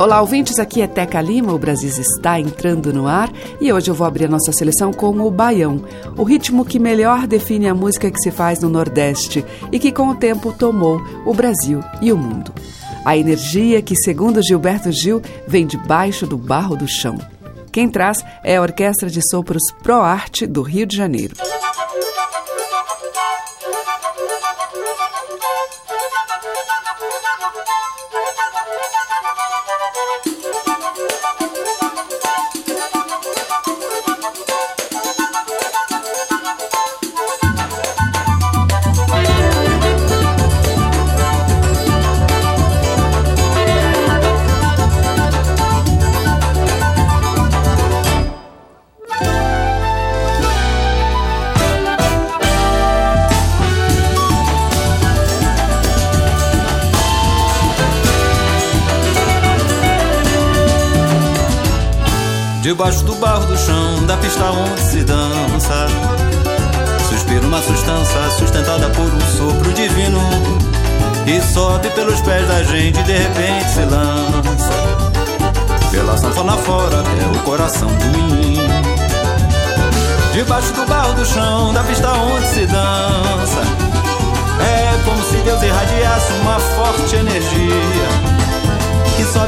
Olá, ouvintes, aqui é Teca Lima, o Brasil está entrando no ar e hoje eu vou abrir a nossa seleção com o baião, o ritmo que melhor define a música que se faz no Nordeste e que com o tempo tomou o Brasil e o mundo. A energia que, segundo Gilberto Gil, vem debaixo do barro do chão. Quem traz é a Orquestra de Sopros ProArte do Rio de Janeiro. Thank you. Debaixo do barro do chão, da pista onde se dança. Suspira uma substância sustentada por um sopro divino. E sobe pelos pés da gente de repente se lança. Pela sanfona fora é o coração do menino. Debaixo do barro do chão, da pista onde se dança. É como se Deus irradiasse uma forte energia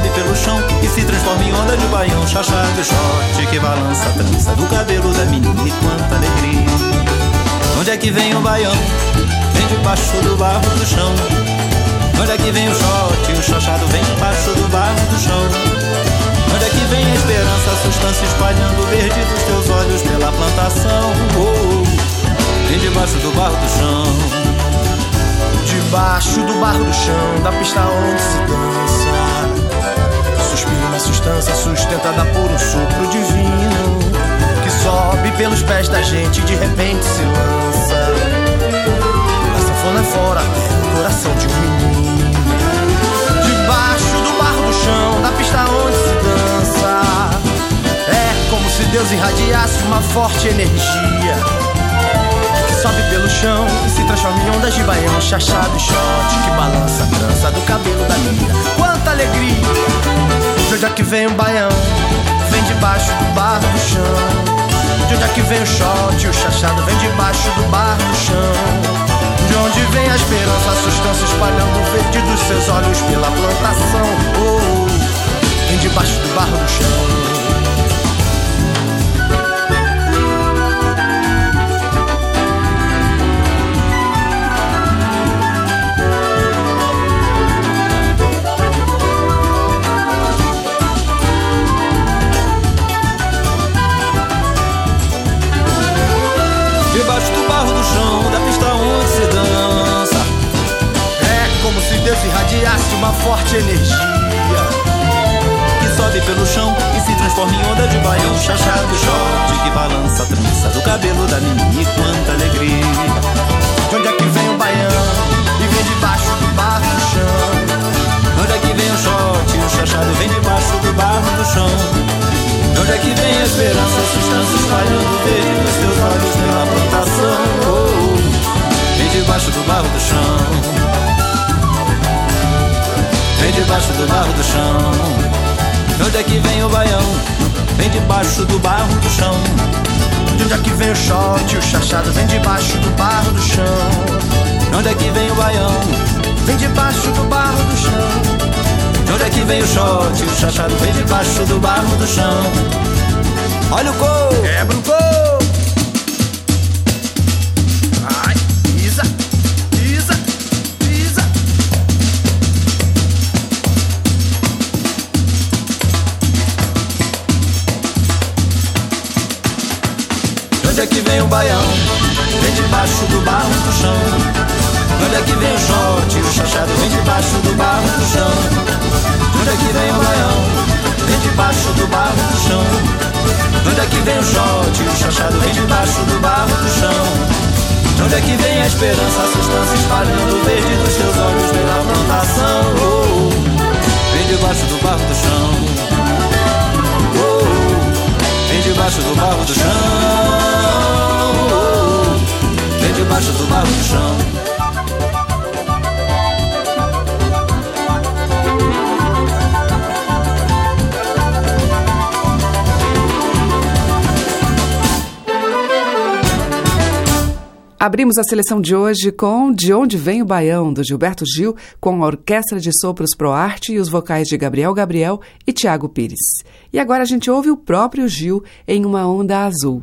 sobe pelo chão e se transforma em onda de baião, chachado, short que balança a trança do cabelo da menina e quanta alegria. Onde é que vem o baião? Vem debaixo do barro do chão. Onde é que vem o short? O chachado vem debaixo do barro do chão. Onde é que vem a esperança, a substância espalhando verde dos teus olhos pela plantação? Oh, vem debaixo do barro do chão. Debaixo do barro do chão, da pista onde se dança Uma substância sustentada por um sopro divino Que sobe pelos pés da gente e de repente se lança. A sanfona fora, o coração de um menino. Debaixo do barro do chão, da pista onde se dança. É como se Deus irradiasse uma forte energia sobe pelo chão e se transforma em ondas de baião, chachado e shot que balança a trança do cabelo da menina. Quanta alegria! De onde é que vem o baião? Vem debaixo do barro do chão. De onde é que vem o shot? O chachado vem debaixo do barro do chão. De onde vem a esperança, a substância espalhando o verde dos seus olhos pela plantação? Oh, vem debaixo do barro do chão. Como se Deus irradiasse uma forte energia Que sobe pelo chão e se transforma em onda de baião Chachado e short que balança a trança do cabelo da menina E quanta alegria De onde é que vem o baião? E vem debaixo do barro do chão Onde é que vem o short? O chachado vem debaixo do barro do chão Onde é que vem a esperança, a substância espalhando verde nos teus olhos pela plantação? Oh, vem debaixo do barro do chão. Vem debaixo do barro do chão. Onde é que vem o baião? Vem debaixo do barro do chão. De onde é que vem o shot? O chachado vem debaixo do barro do chão. Onde é que vem o baião? Vem debaixo do barro do chão. De onde é que vem o shot? O chachado vem debaixo do barro do chão. Olha o couro! Quebra o couro! Baião? Vem debaixo do barro do chão. Onde é que vem o shot? O chachado vem debaixo do barro do chão. Onde é que vem o baião? Vem debaixo do barro do chão. Onde é que vem o shot? O chachado vem debaixo do barro do chão. De onde é que vem a esperança, a substância espalhando o verde dos teus olhos na plantação? Oh, vem debaixo do barro do chão. Oh, vem debaixo do barro do chão. Vem debaixo do barro do chão. Abrimos a seleção de hoje com De Onde Vem o Baião, do Gilberto Gil, com a Orquestra de Sopros Pro Arte e os vocais de Gabriel Gabriel e Tiago Pires. E agora a gente ouve o próprio Gil em Uma Onda Azul.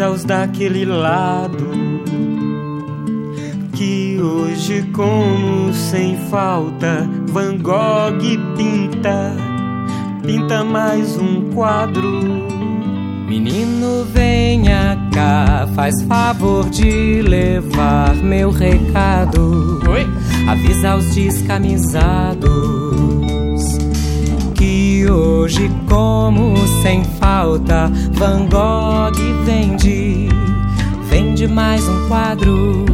Aos daquele lado que hoje como sem falta Van Gogh pinta pinta mais um quadro. Menino venha cá faz favor de levar meu recado. Oi? avisa os descamisados que hoje como sem falta Van Gogh vende, vende mais um quadro.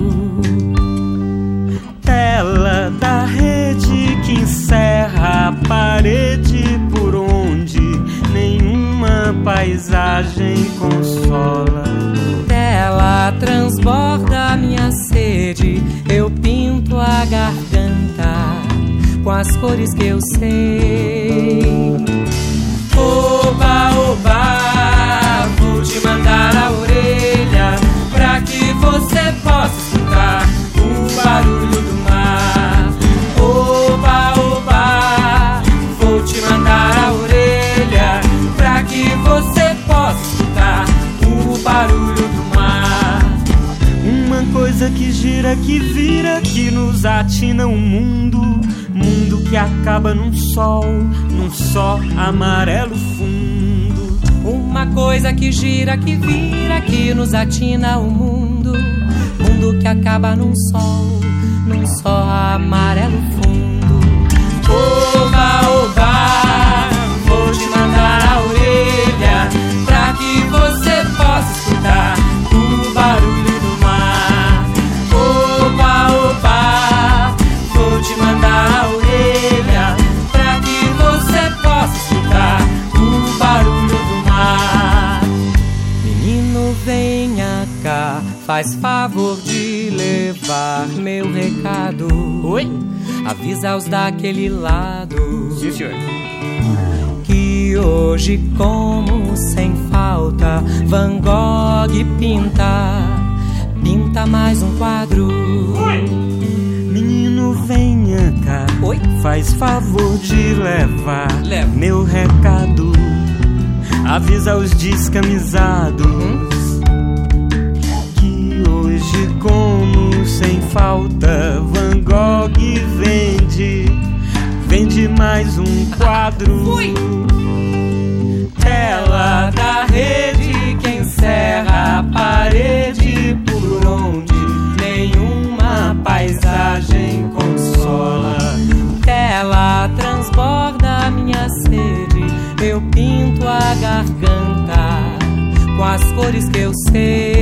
tela da rede que encerra a parede por onde nenhuma paisagem consola. Tela transborda minha sede, eu pinto a garganta com as cores que eu sei. Oba, oba, vou te mandar a orelha pra que você possa escutar o barulho do mar. Oba, oba, vou te mandar a orelha pra que você possa escutar o barulho do mar. Uma coisa que gira, que vira, que nos atina o mundo. Mundo que acaba num sol, num só amarelo fundo. Uma coisa que gira, que vira, que nos atina o mundo. Mundo que acaba num sol, num só amarelo fundo. Faz favor de levar meu recado. Oi? Avisa os daquele lado Sim, senhor. que hoje, como sem falta, Van Gogh pinta, pinta mais um quadro. Menino, venha cá. Oi? Faz favor de levar Leva. meu recado. Avisa os descamisados que hoje, como sem falta, Van Gogh vende, vende mais um quadro. Tela da rede que encerra a parede por onde nenhuma paisagem consola. Tela transborda minha sede, eu pinto a garganta com as cores que eu sei.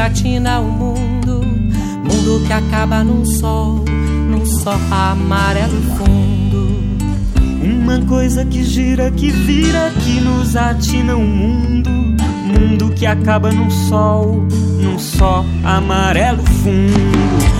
Que nos atina o mundo. Mundo que acaba num sol, num só amarelo fundo. Uma coisa que gira, que vira, que nos atina o mundo. Mundo que acaba num sol, num só amarelo fundo.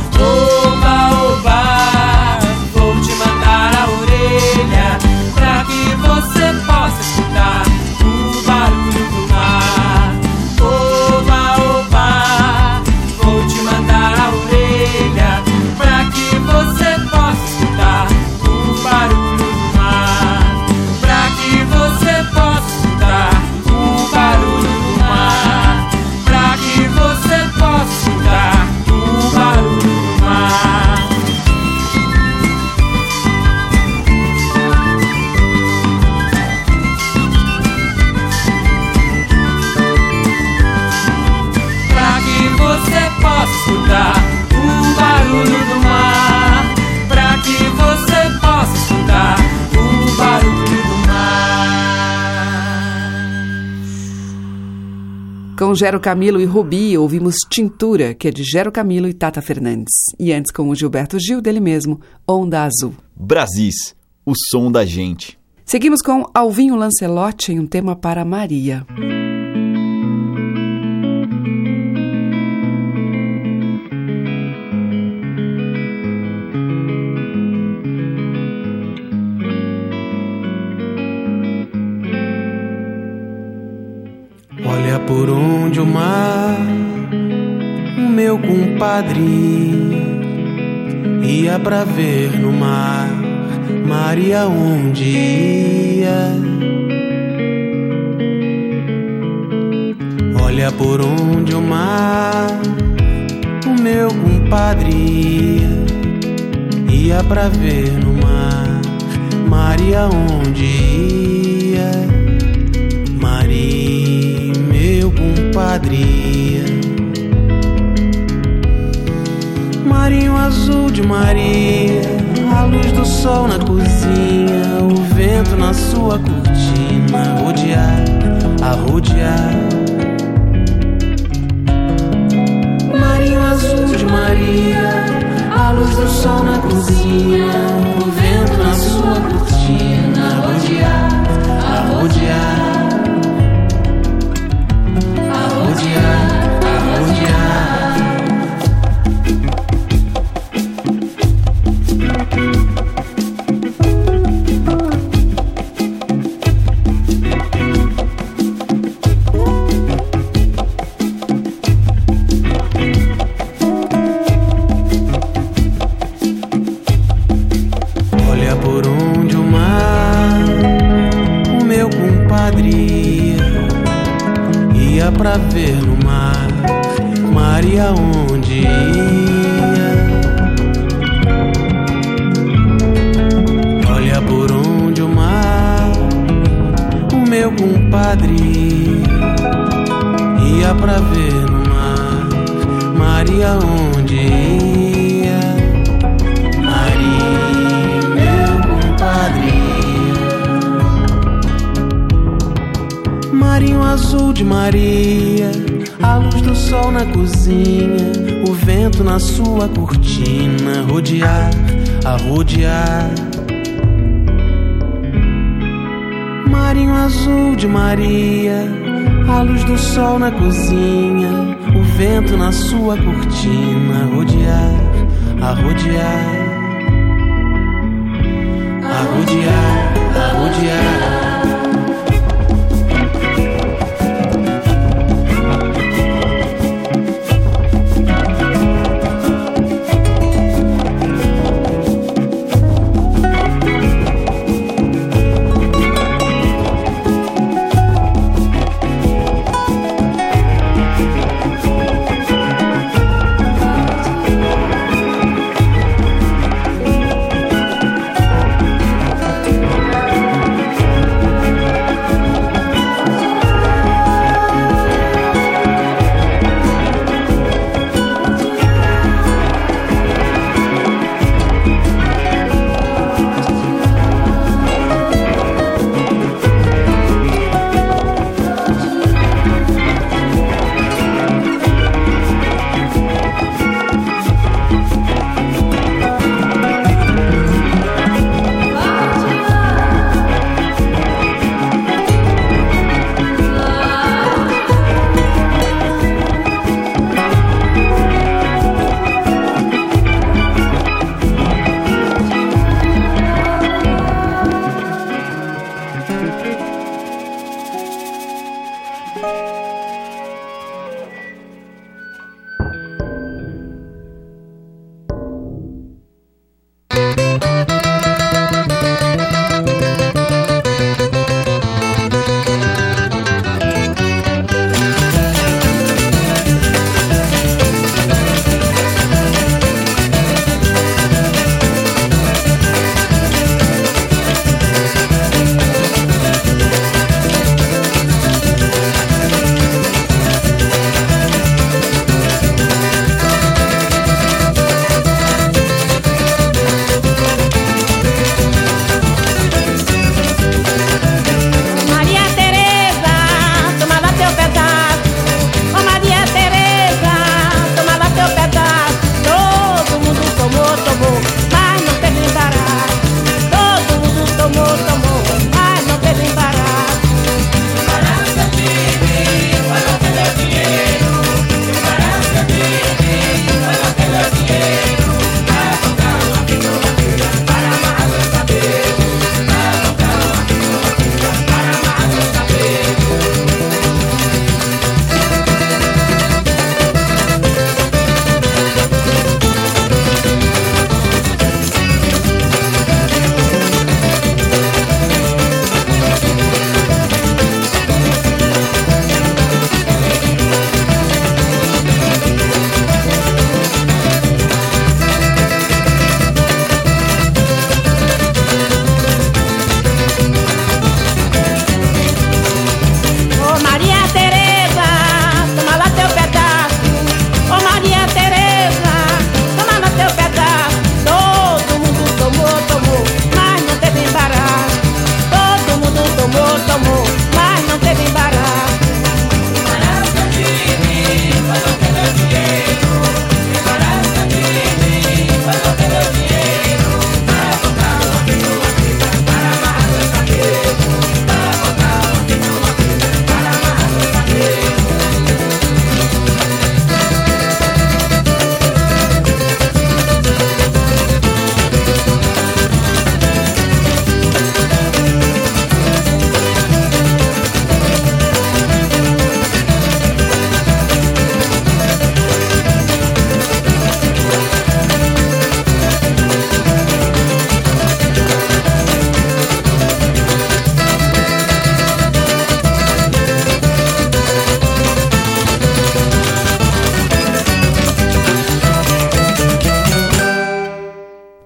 Com Gero Camilo e Rubi, ouvimos Tintura, que é de Gero Camilo e Tata Fernandes. E antes com o Gilberto Gil, dele mesmo, Onda Azul. Brasis, o som da gente. Seguimos com Alvinho Lancelotti em um tema para Maria. pra ver no mar, Maria onde ia. Olha por onde o mar, o meu compadre ia, ia pra ver no mar, Maria onde ia. Maria, meu compadre ia. De Maria, a luz do sol na cozinha, o vento na sua cortina, rodear, a rodear. Marinho azul de Maria, a luz do sol na cozinha, o vento na sua cortina, rodear, a rodear. A rodear, a rodear. De Maria, a luz do sol na cozinha, o vento na sua cortina, rodear, a rodear. A rodear, a rodear.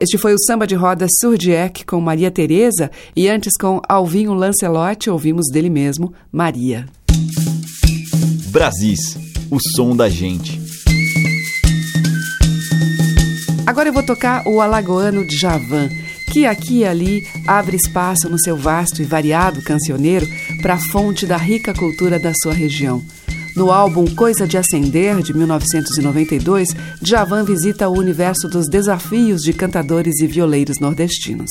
Este foi o samba de roda Surdiec com Maria Tereza e antes com Alvinho Lancelotti ouvimos dele mesmo Maria. Brasis, o som da gente. Agora eu vou tocar o alagoano de Javan, que aqui e ali abre espaço no seu vasto e variado cancioneiro para a fonte da rica cultura da sua região. No álbum Coisa de Acender, de 1992, Djavan visita o universo dos desafios de cantadores e violeiros nordestinos.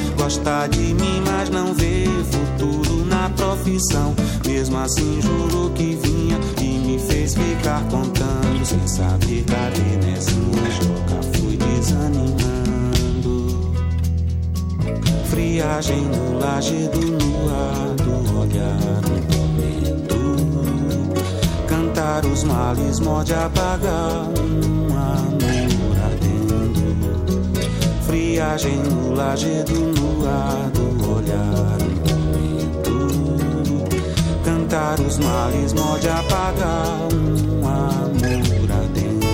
Gosta de mim, mas não vê futuro na profissão. Mesmo assim, jurou que vinha e me fez ficar contando. Sem saber cadê nessa joga, fui desanimando. Friagem no lajedo no ar do olhar no tormento. Cantar os males, mode apagar viagem no lajedo no ar do olhar momento cantar os males mode apagar um amor adentro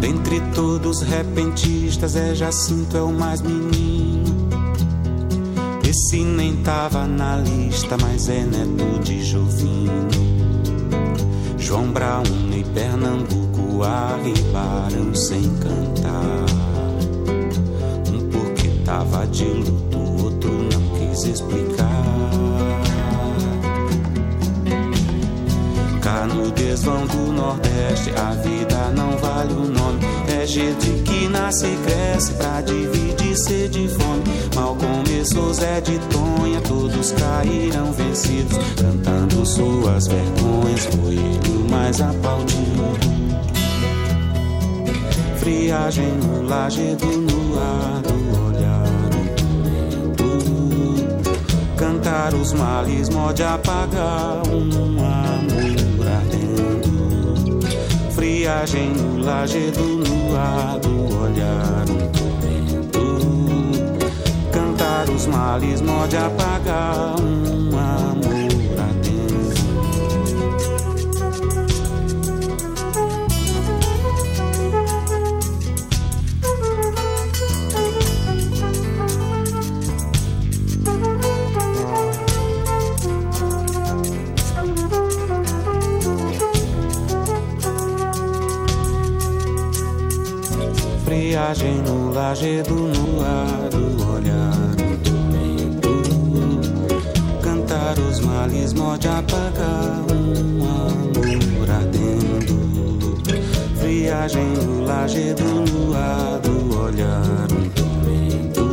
dentre todos repentistas é Jacinto é o mais menino. Esse nem tava na lista mas é neto de Jovino. João Brown e Pernambuco arribaram sem cantar. Um porque tava de luto, outro não quis explicar. Cá no desvão do Nordeste, a vida não vale o nome. É gente que nasce e cresce pra dividir sede e fome. Mal começou Zé de Tonha, todos caíram vencidos. Cantando suas vergonhas, foi ele o mais aplaudido friagem no lajedo no ar do olhar do cantar os males mode apagar um amor ardendo. Friagem no lajedo no ar do olhar do cantar os males mode apagar um viagem no lajedo no ar do olhar do cantar os males mode apagar um amor ardendo. Viagem no lajedo no ar do olhar do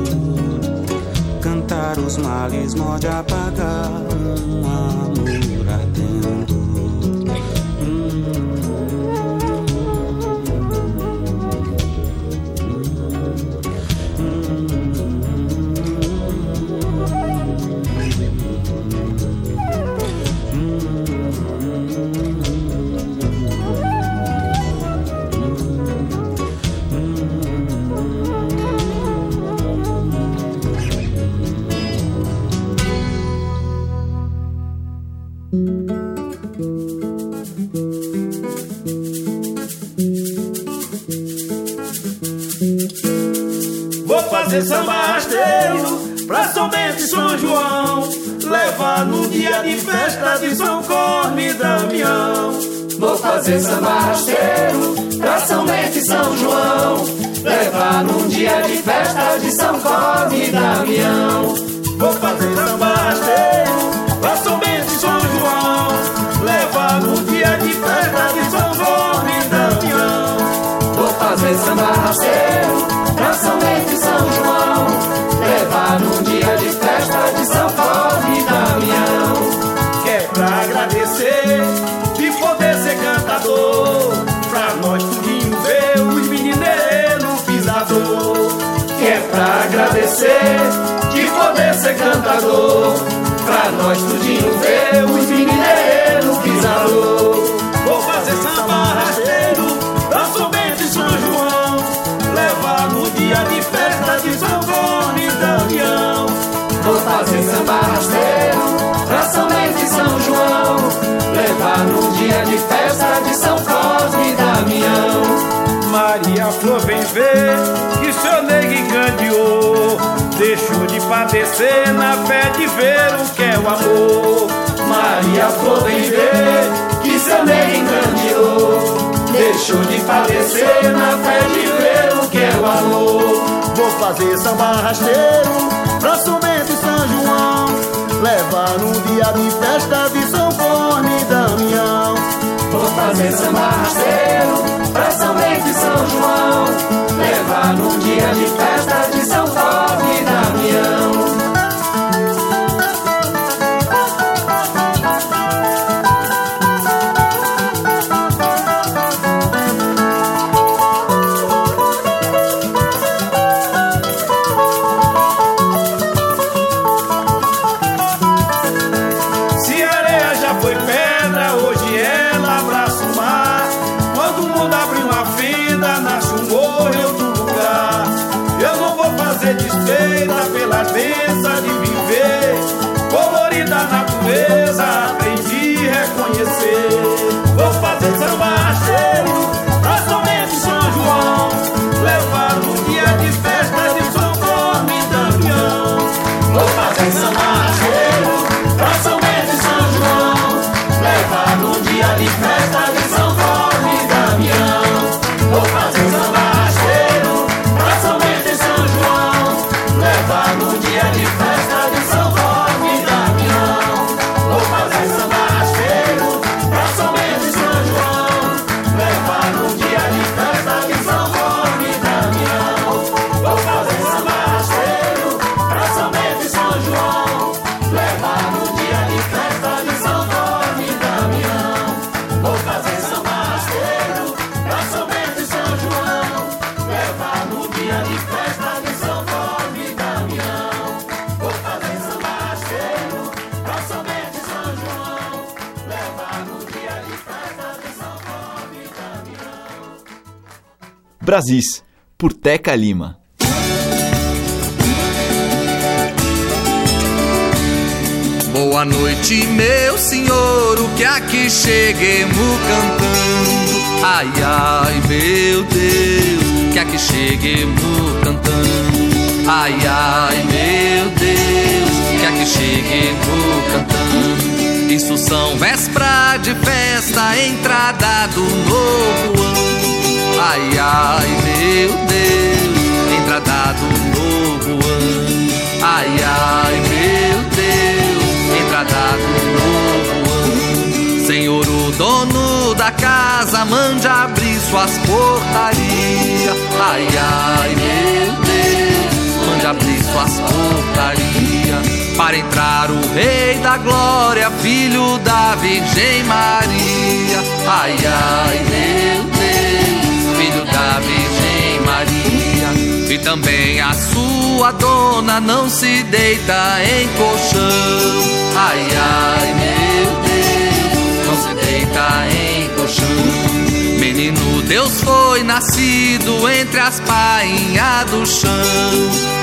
cantar os males mode apagar um amor Vou fazer samba rasteiro pra e São João. Levar no dia de festa de São Corme e Damião. Vou fazer samba rasteiro pra e São João. Levar num dia de festa de São Corme e Damião. Vou fazer samba rasteiro Num dia de festa de São Corme e Damião. Vou fazer samba rasteiro pra São Bento e São João. Levar num dia de festa de São Corme e Damião. Que é pra agradecer de poder ser cantador. Pra nós tudinho ver os menineiros no pisador. Que é pra agradecer de poder ser cantador. Pra nós tudinho ver os menineiros no pisador. Vou fazer samba rasteiro pra São Bento e São João. Levar no dia de festa de São Corne e Damião. Vou fazer samba rasteiro pra São Bento e São João. Levar no dia de festa de São Cosme e Damião. Maria Flor vem ver que seu nego encandeou. Deixou de padecer na fé de ver o que é o amor. Maria vem ver que seu nego encandeou. Deixou de padecer na fé de ver o que é o amor. Vou fazer samba rasteiro pra São Bento e São João. Levar no dia de festa de São Corne e Damião. Vou fazer samba rasteiro pra São Bento e São João. Levar num dia de festa de Brasis, por Teca Lima. Boa noite, meu senhor, o que aqui cheguemos cantando. Ai, ai, meu Deus, que aqui cheguemos cantando. Ai, ai, meu Deus, que aqui cheguemos cantando. Isso são véspera de festa, entrada do novo ano. Ai, ai, meu Deus, entrada do novo ano. Ai, ai, meu Deus, entrada do novo ano. Senhor, o dono da casa, mande abrir suas portarias. Ai, ai, meu Deus, mande abrir suas portarias. Para entrar o Rei da Glória, filho da Virgem Maria. Ai, ai, meu E também a sua dona não se deita em colchão. Ai, ai, meu Deus, não se deita em colchão. Menino Deus foi nascido entre as painhas do chão.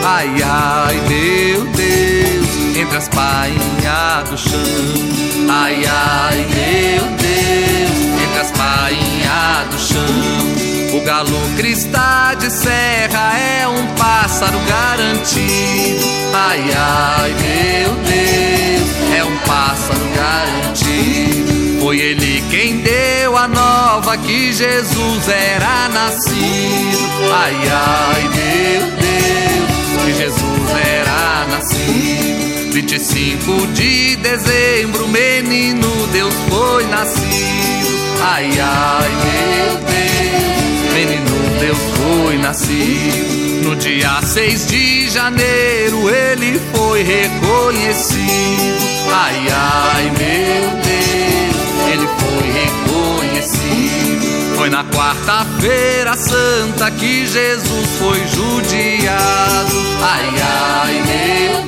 Ai, ai, meu Deus, entre as painhas do chão. Ai, ai, meu Deus, entre as painhas do chão. O galo cristá de serra é um pássaro garantido. Ai, ai, meu Deus, é um pássaro garantido. Foi ele quem deu a nova que Jesus era nascido. Ai, ai, meu Deus, que Jesus era nascido. 25 de dezembro, menino Deus foi nascido. Ai, ai, meu Deus, menino Deus foi nascido. No dia 6 de janeiro ele foi reconhecido. Ai, ai, meu Deus, ele foi reconhecido. Foi na quarta-feira santa que Jesus foi judiado. Ai, ai, meu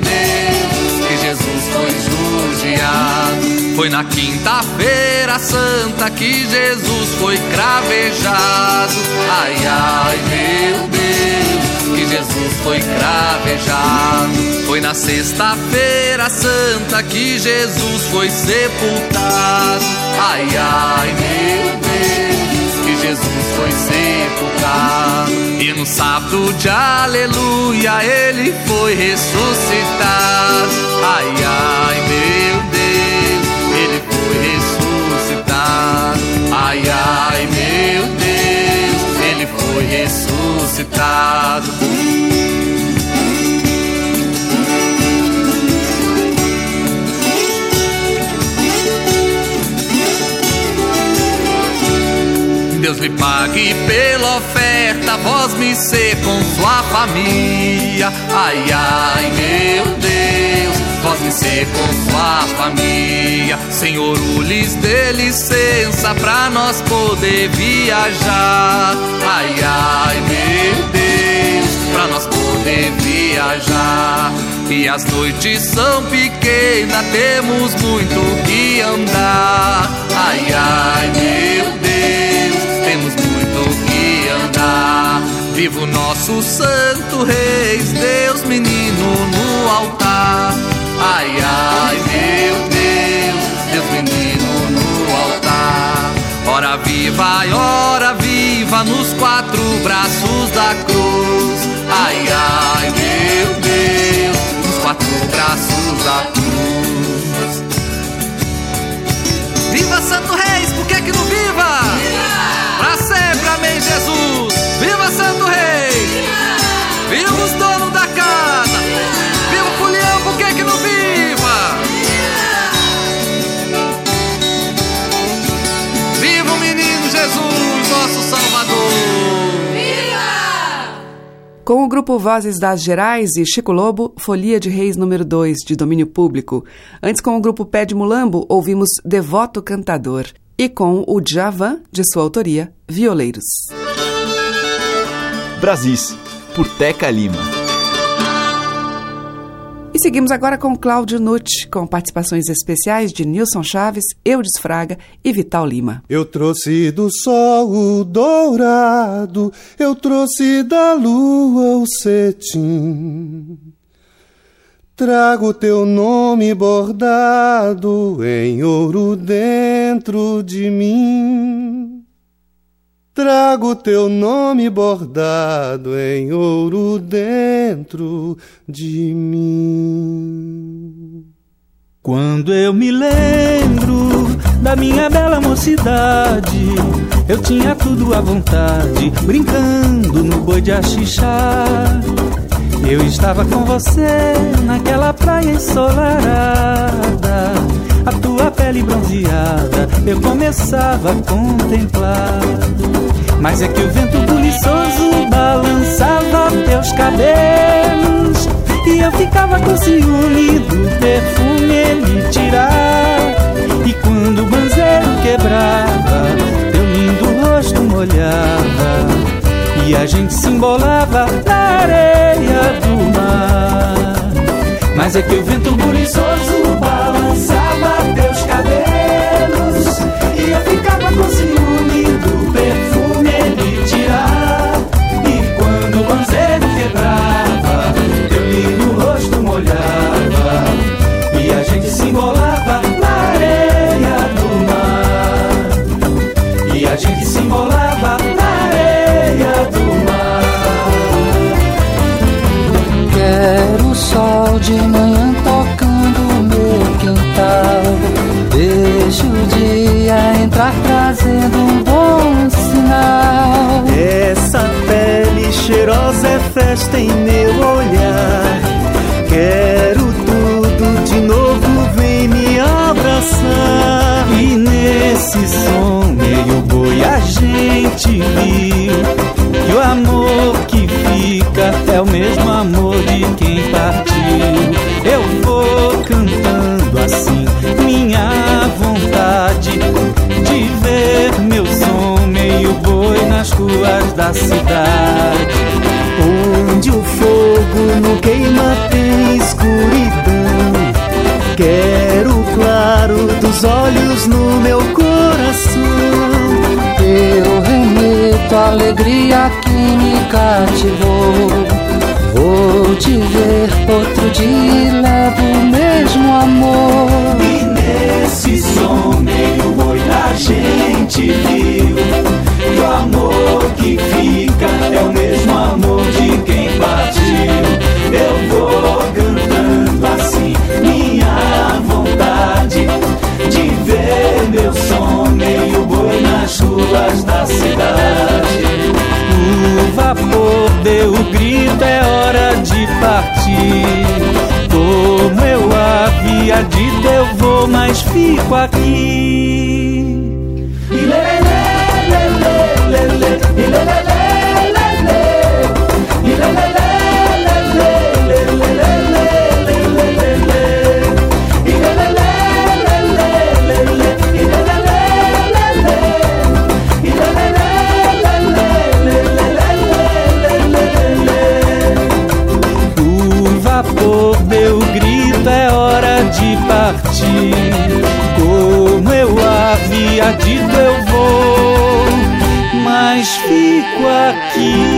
Foi na quinta-feira santa que Jesus foi cravejado. Ai, ai, meu Deus, que Jesus foi cravejado. Foi na sexta-feira santa que Jesus foi sepultado. Ai, ai, meu Deus, que Jesus foi sepultado. E no sábado de aleluia ele foi ressuscitado. Ai, ai, meu Ai, ai, meu Deus, ele foi ressuscitado. Deus lhe pague pela oferta, vós me ser com sua família. Ai, ai, meu Deus, vós me com sua família. Senhor, lhes dê licença pra nós poder viajar. Ai, ai, meu Deus, pra nós poder viajar. E as noites são pequenas, temos muito que andar. Ai, ai, meu Deus, temos muito que andar. Viva o nosso Santo Reis, Deus menino no altar. Ai, ai, meu Deus, Deus menino no altar. Ora viva, ora viva nos quatro braços da cruz. Ai, ai, meu Deus, nos quatro braços da cruz. Viva Santo Reis, por que que não viva? Pra sempre, amém, Jesus. Viva Santo Reis. Viva os Com o grupo Vozes das Gerais e Chico Lobo, Folia de Reis número 2, de domínio público. Antes, com o grupo Pé de Mulambo, ouvimos Devoto Cantador. E com o Djavan, de sua autoria, Violeiros. Brasis, por Teca Lima. E seguimos agora com Cláudio Nutt, com participações especiais de Nilson Chaves, Eudes Fraga e Vital Lima. Eu trouxe do sol o dourado, eu trouxe da lua o cetim. Trago teu nome bordado em ouro dentro de mim. Trago teu nome bordado em ouro dentro de mim. Quando eu me lembro da minha bela mocidade, eu tinha tudo à vontade, brincando no boi de axixá. Eu estava com você naquela praia ensolarada, a tua pele bronzeada eu começava a contemplar. Mas é que o vento buliçoso balançava teus cabelos e eu ficava com ciúme do perfume ele tirar. E quando o banzeiro quebrava, teu lindo rosto molhava e a gente se embolava na areia do mar. Mas é que o vento buliçoso balançava teus cabelos tem meu olhar. Escuridão. Quero o claro dos olhos no meu coração. Eu remeto a alegria que me cativou. Vou te ver outro dia e levo o mesmo amor. E nesse som meio boi a gente viu que o amor que fica é o mesmo amor de quem partiu. Vapor deu o grito, é hora de partir. Como eu havia dito, eu vou, mas fico aqui. Aqui.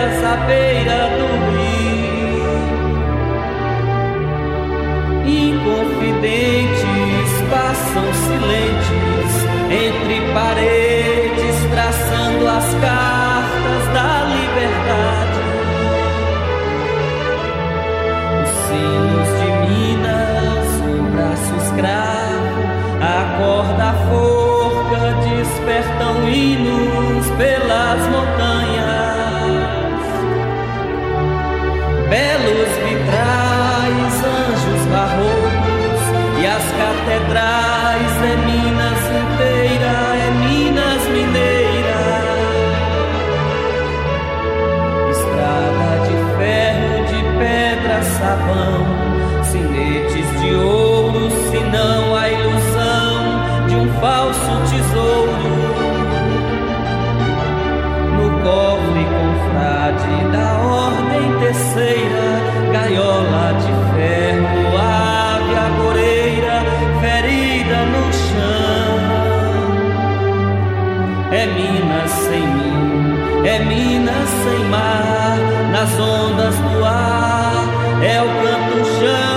À beira do rio. Inconfidentes passam silentes entre paredes, traçando as cartas da liberdade. Os sinos de Minas, o braço escravo, a corda forca despertam hinos pelas montanhas. Belos vitrais, anjos barrocos e as catedrais é Minas inteira, é Minas mineira. Estrada de ferro, de pedra, sabão, gaiola de ferro, ave agoreira, ferida no chão. É Minas sem mim, é Minas sem mar, nas ondas do ar, é o canto chão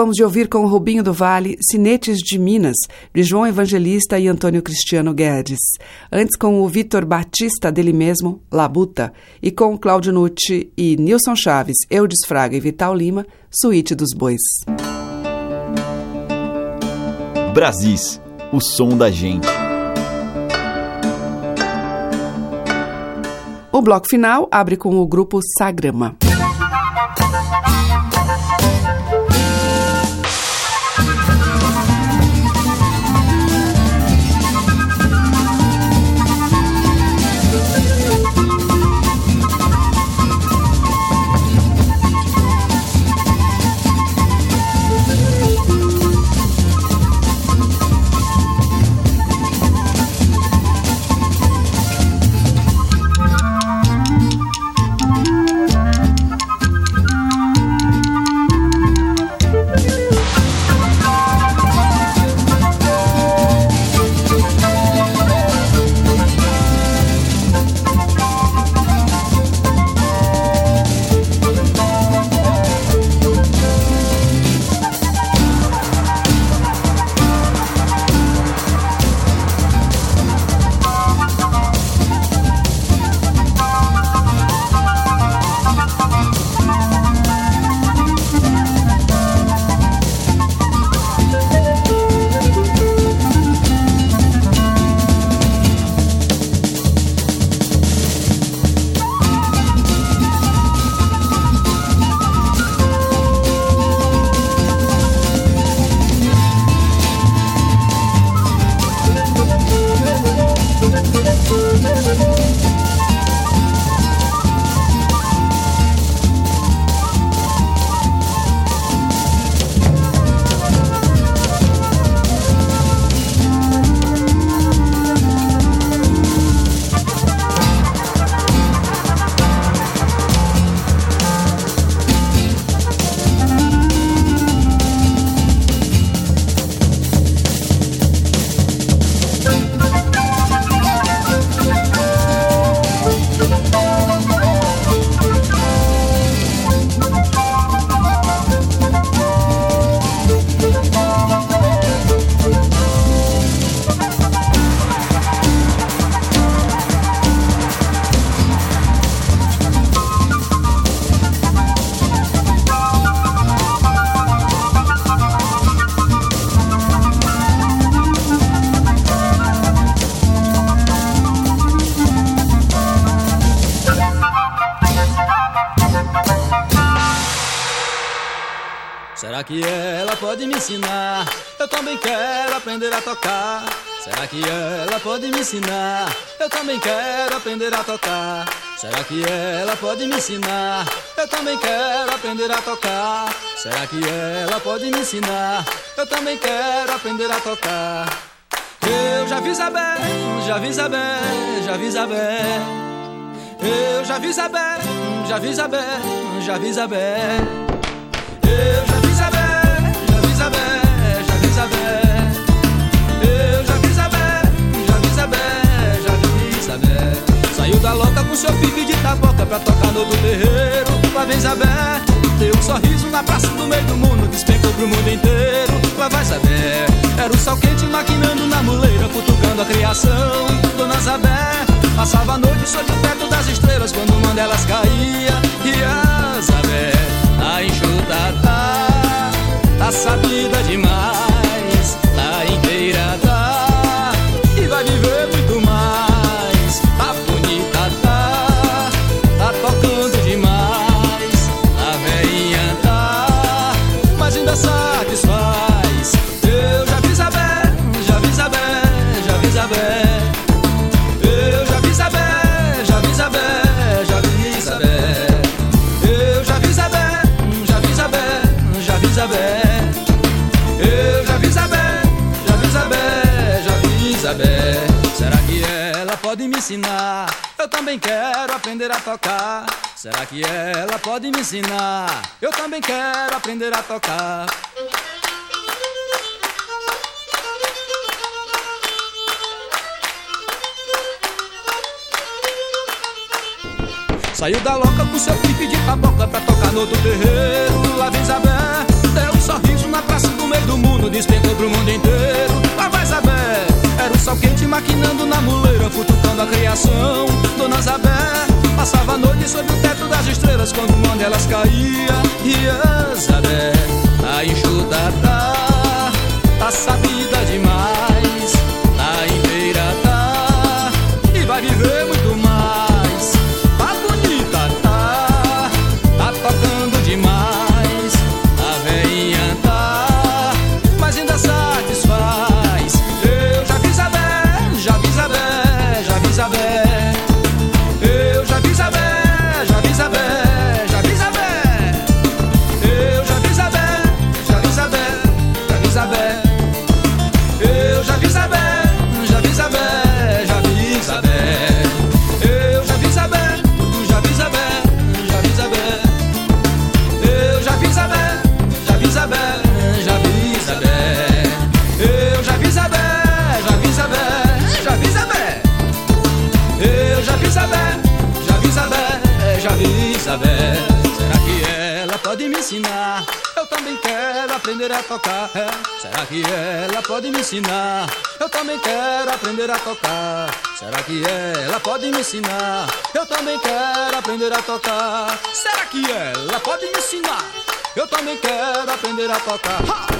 Acabamos de ouvir com o Rubinho do Vale Cinetes de Minas, de João Evangelista e Antônio Cristiano Guedes. Antes com o Vitor Batista, dele mesmo, Labuta. E com Cláudio Nucci e Nilson Chaves, Eudes Fraga e Vital Lima, Suíte dos Bois. Brasis, o som da gente. O bloco final abre com o grupo Sagrama. Pode me ensinar? Eu também quero aprender a tocar. Será que ela pode me ensinar? Eu também quero aprender a tocar. Será que ela pode me ensinar? Eu também quero aprender a tocar. Eu já vi Isabel, já vi Isabel, já vi Isabel. Eu já vi Isabel, já vi Isabel, já vi Isabel. De taboca pra tocar no outro terreiro. Isabel, deu um sorriso na praça do meio do mundo, despencou pro mundo inteiro. Lá vai era o sol quente maquinando na muleira, cutucando a criação. Dona Isabel passava a noite sob o teto das estrelas quando uma delas caía. E a Isabel, a enxuta tá, tá sabida demais, ensinar? Eu também quero aprender a tocar. Será que ela pode me ensinar? Eu também quero aprender a tocar. Saiu da loca com seu pique de taboca pra tocar no outro terreiro. Lá vem Isabel, deu um sorriso na praça do meio do mundo, despencou pro mundo inteiro. Lá vai Isabel, era o sol quente maquinando na muleira, futucando a criação. Dona Isabel passava a noite sob o teto das estrelas quando uma delas caía. E Isabel, a enxuta tá, tá sabida demais, tocar. É. Será que ela pode me ensinar? Eu também quero aprender a tocar. Será que ela pode me ensinar? Eu também quero aprender a tocar. Será que ela pode me ensinar? Eu também quero aprender a tocar. Ha!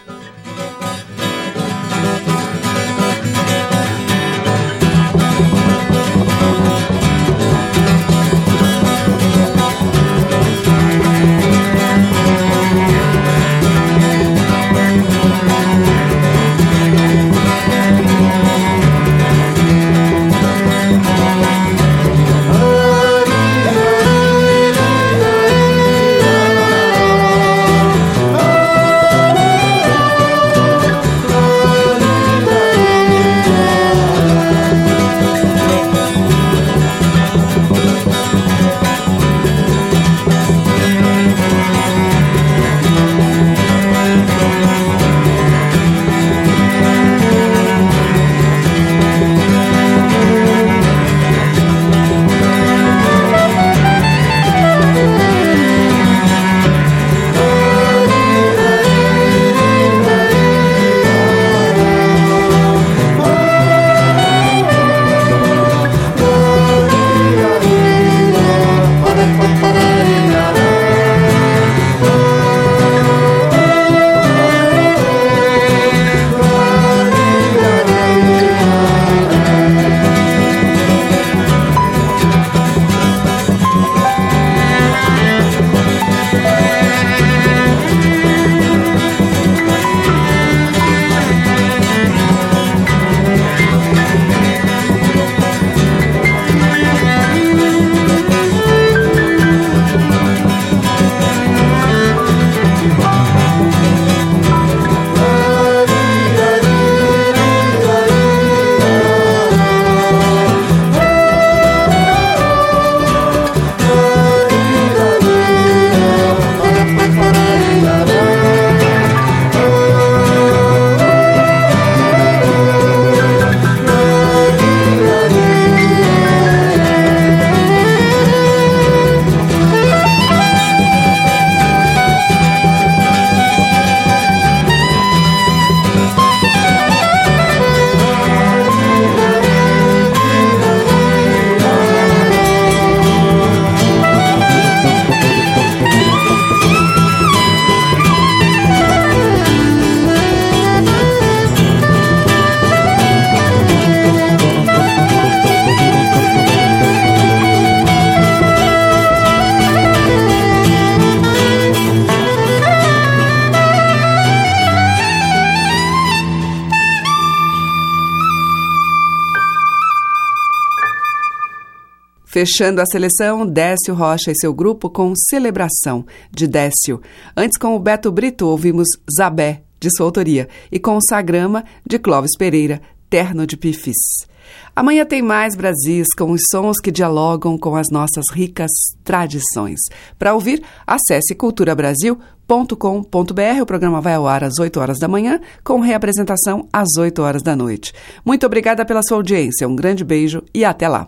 Fechando a seleção, Décio Rocha e seu grupo com Celebração, de Décio. Antes, com o Beto Brito, ouvimos Zabé, de sua autoria, e com o Sagrama, de Clóvis Pereira, Terno de Pifis. Amanhã tem mais Brasis com os sons que dialogam com as nossas ricas tradições. Para ouvir, acesse culturabrasil.com.br. O programa vai ao ar às 8 horas da manhã, com reapresentação às 8 horas da noite. Muito obrigada pela sua audiência, um grande beijo e até lá.